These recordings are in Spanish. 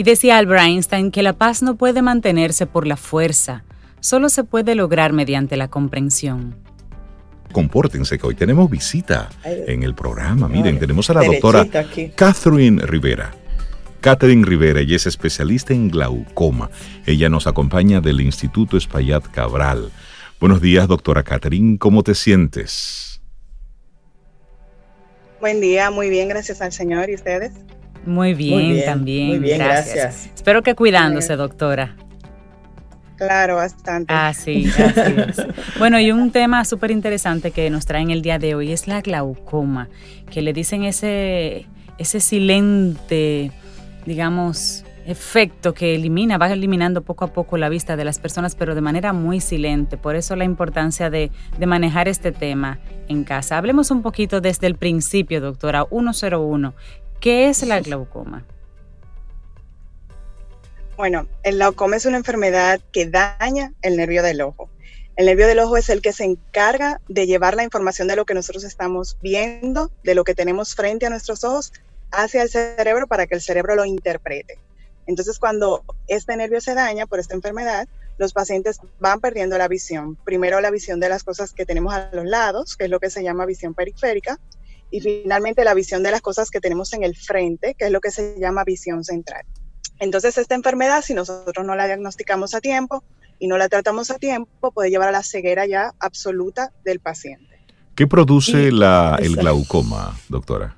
Y decía Albert Einstein que la paz no puede mantenerse por la fuerza, solo se puede lograr mediante la comprensión. Compórtense que hoy tenemos visita en el programa. Miren, tenemos a la doctora Catherine Rivera. Catherine Rivera, ella es especialista en glaucoma. Ella nos acompaña del Instituto Espaillat Cabral. Buenos días, doctora Catherine, ¿cómo te sientes? Buen día, muy bien, gracias al Señor. ¿Y ustedes? Muy bien, también. Muy bien, gracias. Espero que cuidándose, doctora. Claro, bastante. Ah, sí, así es. bueno, y un tema súper interesante que nos traen el día de hoy es la glaucoma, que le dicen ese, ese silente, digamos, efecto que elimina, va eliminando poco a poco la vista de las personas, pero de manera muy silente. Por eso la importancia de, de manejar este tema en casa. Hablemos un poquito desde el principio, doctora, 101. ¿Qué es la glaucoma? Bueno, el glaucoma es una enfermedad que daña el nervio del ojo. El nervio del ojo es el que se encarga de llevar la información de lo que nosotros estamos viendo, de lo que tenemos frente a nuestros ojos, hacia el cerebro para que el cerebro lo interprete. Entonces, cuando este nervio se daña por esta enfermedad, los pacientes van perdiendo la visión. Primero la visión de las cosas que tenemos a los lados, que es lo que se llama visión periférica, y finalmente la visión de las cosas que tenemos en el frente, que es lo que se llama visión central. Entonces, esta enfermedad, si nosotros no la diagnosticamos a tiempo y no la tratamos a tiempo, puede llevar a la ceguera ya absoluta del paciente. ¿Qué produce el glaucoma, doctora?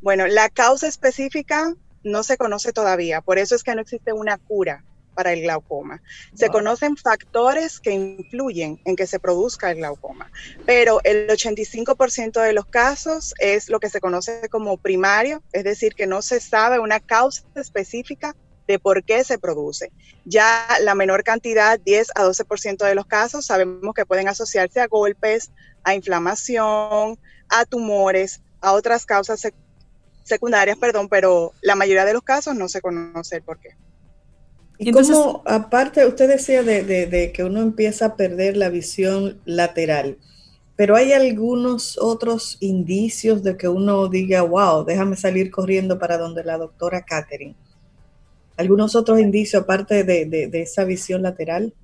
Bueno, la causa específica no se conoce todavía, por eso es que no existe una cura para el glaucoma. Se conocen factores que influyen en que se produzca el glaucoma, pero el 85% de los casos es lo que se conoce como primario, es decir, que no se sabe una causa específica de por qué se produce. Ya la menor cantidad, 10 a 12% de los casos, sabemos que pueden asociarse a golpes, a inflamación, a tumores, a otras causas secundarias, perdón, pero la mayoría de los casos no se conoce el por qué. Y, como, aparte, usted decía de, que uno empieza a perder la visión lateral, pero hay algunos otros indicios de que uno diga, wow, déjame salir corriendo para donde la doctora Catherine. ¿Algunos otros indicios aparte de, esa visión lateral?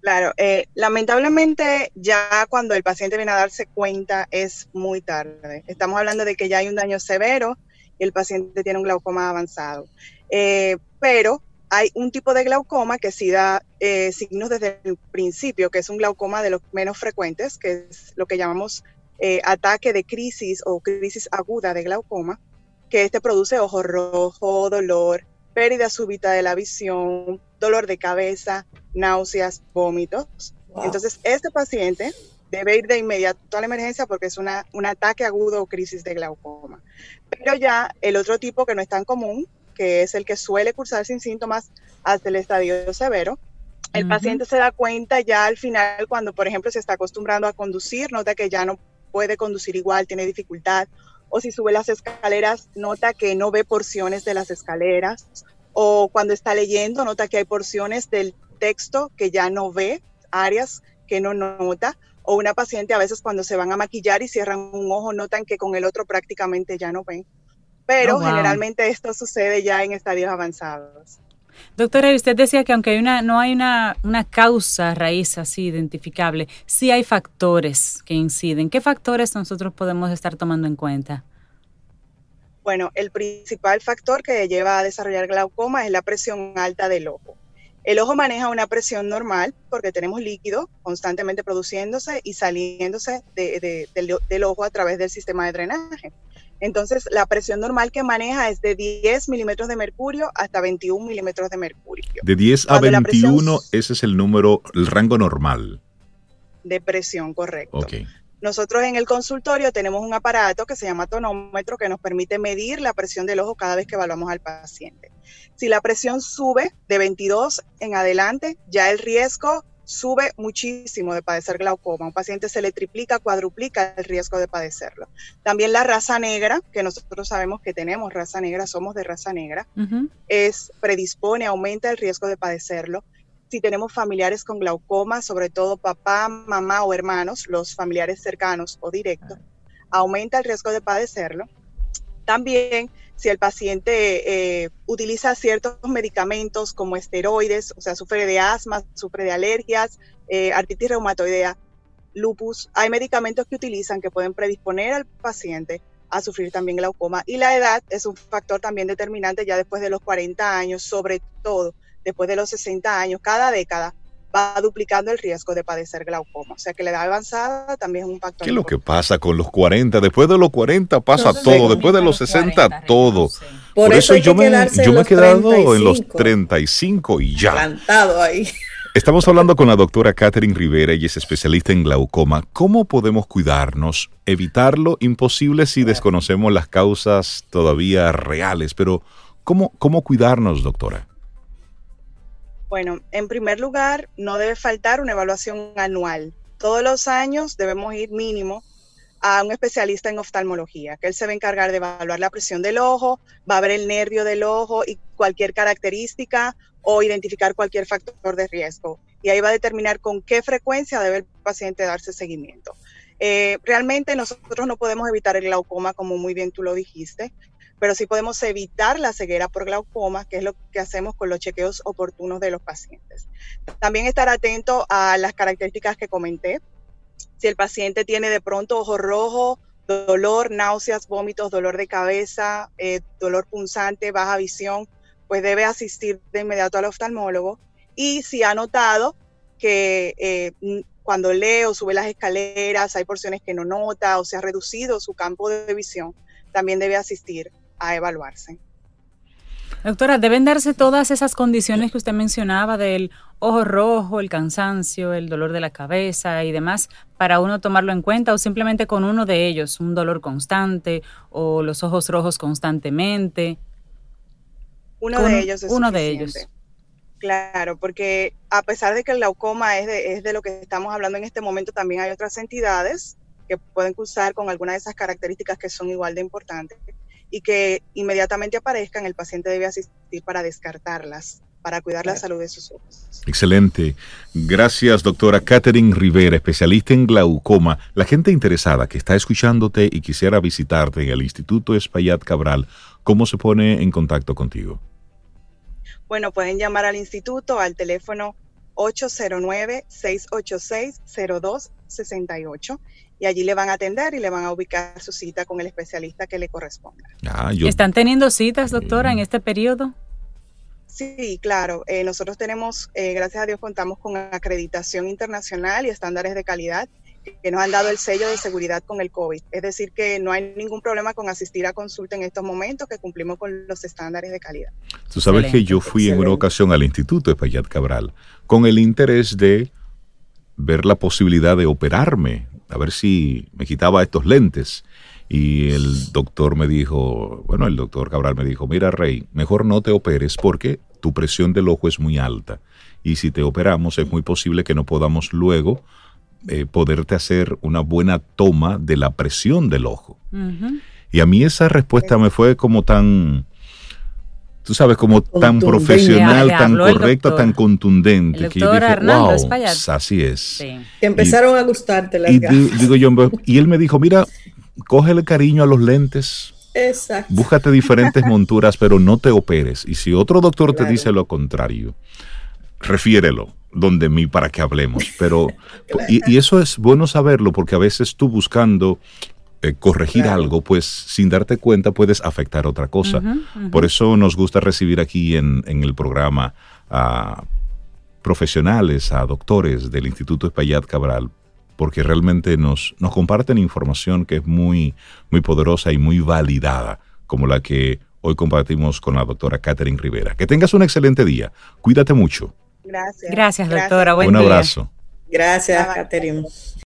Claro, eh, lamentablemente ya cuando el paciente viene a darse cuenta es muy tarde. Estamos hablando de que ya hay un daño severo y el paciente tiene un glaucoma avanzado. Eh, pero hay un tipo de glaucoma que sí da eh, signos desde el principio, que es un glaucoma de los menos frecuentes, que es lo que llamamos eh, ataque de crisis o crisis aguda de glaucoma, que este produce ojo rojo, dolor, pérdida súbita de la visión, dolor de cabeza, náuseas, vómitos. Entonces, este paciente debe ir de inmediato a la emergencia porque es una, un ataque agudo o crisis de glaucoma. Pero ya el otro tipo que no es tan común, que es el que suele cursar sin síntomas hasta el estadio severo. El paciente se da cuenta ya al final cuando, por ejemplo, se está acostumbrando a conducir, nota que ya no puede conducir igual, tiene dificultad, o si sube las escaleras, nota que no ve porciones de las escaleras, o cuando está leyendo, nota que hay porciones del texto que ya no ve, áreas que no nota, o una paciente a veces cuando se van a maquillar y cierran un ojo, notan que con el otro prácticamente ya no ven pero oh, generalmente esto sucede ya en estadios avanzados. Doctora, usted decía que aunque hay una, no hay una, una, causa raíz así identificable, sí hay factores que inciden. ¿Qué factores nosotros podemos estar tomando en cuenta? Bueno, el principal factor que lleva a desarrollar glaucoma es la presión alta del ojo. El ojo maneja una presión normal porque tenemos líquido constantemente produciéndose y saliéndose del ojo a través del sistema de drenaje. Entonces, la presión normal que maneja es de 10 milímetros de mercurio hasta 21 milímetros de mercurio. De 10 a 21, ese es el número, el rango normal. De presión, correcto. Okay. Nosotros en el consultorio tenemos un aparato que se llama tonómetro que nos permite medir la presión del ojo cada vez que evaluamos al paciente. Si la presión sube de 22 en adelante, ya el riesgo sube muchísimo de padecer glaucoma. Un paciente se le triplica, cuadruplica el riesgo de padecerlo. También la raza negra, que nosotros sabemos que tenemos raza negra, somos de raza negra, es predispone, aumenta el riesgo de padecerlo. Si tenemos familiares con glaucoma, sobre todo papá, mamá o hermanos, los familiares cercanos o directos, aumenta el riesgo de padecerlo También si el paciente eh, utiliza ciertos medicamentos como esteroides, o sea, sufre de asma, sufre de alergias, eh, artritis reumatoidea, lupus, hay medicamentos que utilizan que pueden predisponer al paciente a sufrir también glaucoma. Y la edad es un factor también determinante ya después de los 40 años, sobre todo después de los 60 años, cada década va duplicando el riesgo de padecer glaucoma. O sea que la edad avanzada también es un factor. ¿Qué es lo que pasa con los 40? Después de los 40 pasa todo, después de los 60 todo. Por, eso, yo, me, yo me he quedado en los 35 y ya. Plantado ahí. Estamos hablando con la doctora Catherine Rivera, ella es especialista en glaucoma. ¿Cómo podemos cuidarnos? Evitarlo imposible si desconocemos las causas todavía reales, pero ¿cómo, cómo cuidarnos, doctora? Bueno, en primer lugar, no debe faltar una evaluación anual. Todos los años debemos ir mínimo a un especialista en oftalmología, que él se va a encargar de evaluar la presión del ojo, va a ver el nervio del ojo y cualquier característica o identificar cualquier factor de riesgo. Y ahí va a determinar con qué frecuencia debe el paciente darse seguimiento. Eh, realmente nosotros no podemos evitar el glaucoma, como muy bien tú lo dijiste pero sí podemos evitar la ceguera por glaucoma, que es lo que hacemos con los chequeos oportunos de los pacientes. También estar atento a las características que comenté. Si el paciente tiene de pronto ojo rojo, dolor, náuseas, vómitos, dolor de cabeza, eh, dolor punzante, baja visión, pues debe asistir de inmediato al oftalmólogo. Y si ha notado que eh, cuando lee o sube las escaleras hay porciones que no nota o se ha reducido su campo de visión, también debe asistir a evaluarse. Doctora, ¿deben darse todas esas condiciones que usted mencionaba del ojo rojo, el cansancio, el dolor de la cabeza y demás para uno tomarlo en cuenta o simplemente con uno de ellos, un dolor constante o los ojos rojos constantemente? Uno de ellos es Uno de ellos. Claro, porque a pesar de que el glaucoma es de, es de lo que estamos hablando en este momento, también hay otras entidades que pueden cursar con alguna de esas características que son igual de importantes y que inmediatamente aparezcan, el paciente debe asistir para descartarlas, para cuidar la salud de sus ojos. Excelente. Gracias, doctora Catherine Rivera, especialista en glaucoma. La gente interesada que está escuchándote y quisiera visitarte en el Instituto Espaillat Cabral, ¿cómo se pone en contacto contigo? Bueno, pueden llamar al instituto al teléfono 809-686-0268 y allí le van a atender y le van a ubicar su cita con el especialista que le corresponda. Ah, ¿Están teniendo citas, doctora, en este periodo? Sí, claro. Eh, nosotros tenemos, eh, gracias a Dios, contamos con acreditación internacional y estándares de calidad que nos han dado el sello de seguridad con el COVID. Es decir, que no hay ningún problema con asistir a consulta en estos momentos, que cumplimos con los estándares de calidad. Tú sabes que yo fui en una ocasión al Instituto de Payat Cabral con el interés de ver la posibilidad de operarme a ver si me quitaba estos lentes. Y el doctor me dijo, bueno, el doctor Cabral me dijo, mira Rey, mejor no te operes porque tu presión del ojo es muy alta. Y si te operamos es muy posible que no podamos luego eh, poderte hacer una buena toma de la presión del ojo. Y a mí esa respuesta me fue como tan, tú sabes, como tan profesional, tan correcta, tan contundente, que yo dije, wow, así es. Que empezaron a gustarte las y digo yo, y él me dijo, mira, cógele cariño a los lentes. Exacto. Búscate diferentes monturas, pero no te operes. Y si otro doctor te dice lo contrario, refiérelo donde mí para que hablemos. Pero, y, y, eso es bueno saberlo porque a veces tú buscando eh, corregir algo, pues sin darte cuenta puedes afectar otra cosa. Por eso nos gusta recibir aquí en, el programa a profesionales, a doctores del Instituto Espaillat Cabral, porque realmente nos, nos comparten información que es muy, muy poderosa y muy validada, como la que hoy compartimos con la doctora Catherine Rivera. Que tengas un excelente día. Cuídate mucho. Gracias. Gracias, doctora. un abrazo. Gracias, Catherine.